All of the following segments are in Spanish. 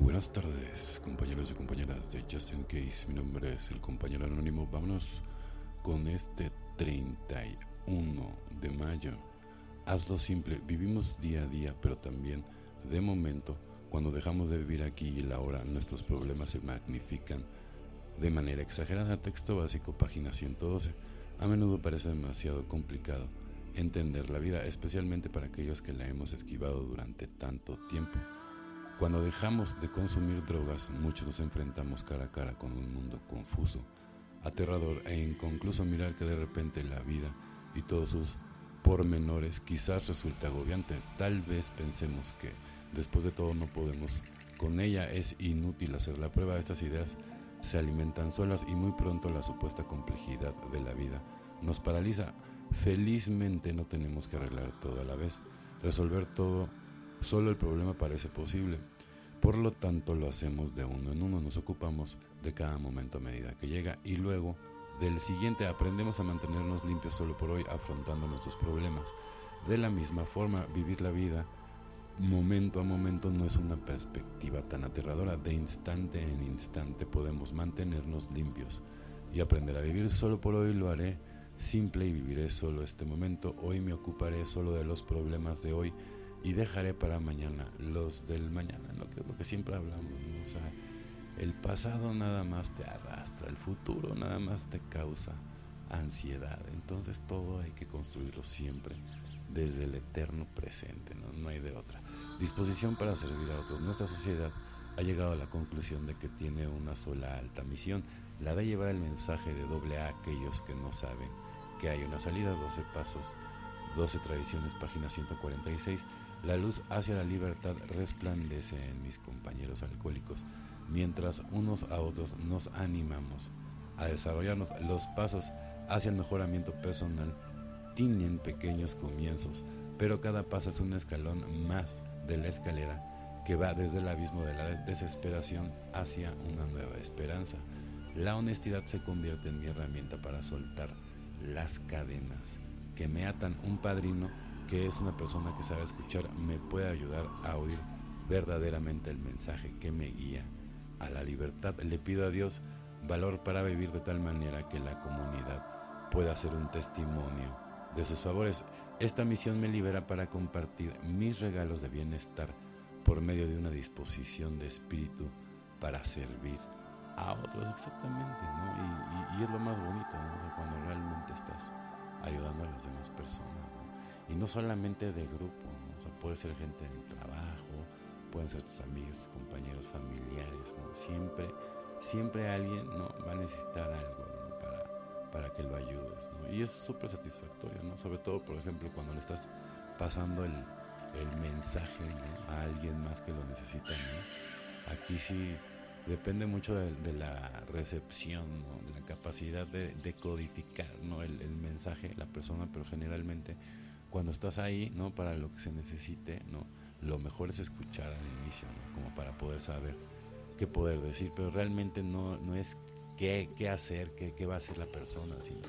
Buenas tardes, compañeros y compañeras de Justin Case. Mi nombre es el compañero anónimo. Vámonos con este 31 de mayo. Hazlo simple. Vivimos día a día, pero también de momento, cuando dejamos de vivir aquí y la hora, nuestros problemas se magnifican de manera exagerada. Texto básico, página 112. A menudo parece demasiado complicado entender la vida, especialmente para aquellos que la hemos esquivado durante tanto tiempo. Cuando dejamos de consumir drogas, muchos nos enfrentamos cara a cara con un mundo confuso, aterrador e inconcluso mirar que de repente la vida y todos sus pormenores quizás resulta agobiante. Tal vez pensemos que después de todo no podemos. Con ella es inútil hacer la prueba. Estas ideas se alimentan solas y muy pronto la supuesta complejidad de la vida nos paraliza. Felizmente no tenemos que arreglar todo a la vez. Resolver todo Solo el problema parece posible. Por lo tanto, lo hacemos de uno en uno, nos ocupamos de cada momento a medida que llega y luego del siguiente aprendemos a mantenernos limpios solo por hoy afrontando nuestros problemas. De la misma forma, vivir la vida momento a momento no es una perspectiva tan aterradora. De instante en instante podemos mantenernos limpios y aprender a vivir solo por hoy lo haré simple y viviré solo este momento. Hoy me ocuparé solo de los problemas de hoy y dejaré para mañana los del mañana, ¿no? que es lo que siempre hablamos. El pasado nada más te arrastra, el futuro nada más te causa ansiedad. Entonces todo hay que construirlo siempre desde el eterno presente, ¿no? no hay de otra. Disposición para servir a otros. Nuestra sociedad ha llegado a la conclusión de que tiene una sola alta misión, la de llevar el mensaje de doble A a aquellos que no saben que hay una salida, 12 pasos, 12 tradiciones, página 146 la luz hacia la libertad resplandece en mis compañeros alcohólicos, mientras unos a otros nos animamos a desarrollarnos. Los pasos hacia el mejoramiento personal tienen pequeños comienzos, pero cada paso es un escalón más de la escalera que va desde el abismo de la desesperación hacia una nueva esperanza. La honestidad se convierte en mi herramienta para soltar las cadenas que me atan. Un padrino que es una persona que sabe escuchar, me puede ayudar a oír verdaderamente el mensaje que me guía a la libertad. Le pido a Dios valor para vivir de tal manera que la comunidad pueda ser un testimonio de sus favores. Esta misión me libera para compartir mis regalos de bienestar por medio de una disposición de espíritu para servir a otros exactamente, ¿no? Y, es lo más bonito, ¿no? Cuando realmente estás ayudando a las demás personas. Y no solamente de grupo, o sea, puede ser gente en trabajo, pueden ser tus amigos, tus compañeros, familiares, ¿no? Siempre, siempre alguien ¿no? va a necesitar algo para, para que lo ayudes, ¿no? Y es súper satisfactorio, ¿no? Sobre todo, por ejemplo, cuando le estás pasando el, el mensaje a alguien más que lo necesita, ¿no? Aquí sí depende mucho de, la recepción, ¿no? de la capacidad de, de codificar ¿no? el, el, mensaje, la persona, pero generalmente cuando estás ahí, ¿no? Para lo que se necesite, ¿no? Lo mejor es escuchar al inicio, ¿no? Como para poder saber qué poder decir, pero realmente no, no es qué, qué hacer, qué, qué va a hacer la persona, sino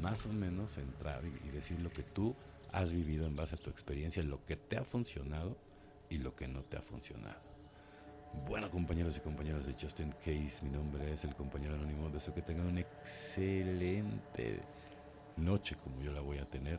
más o menos entrar y, decir lo que tú has vivido en base a tu experiencia, lo que te ha funcionado y lo que no te ha funcionado. Bueno, compañeros y compañeras de Justin Case, mi nombre es el compañero anónimo. Deseo que tengan una excelente noche como yo la voy a tener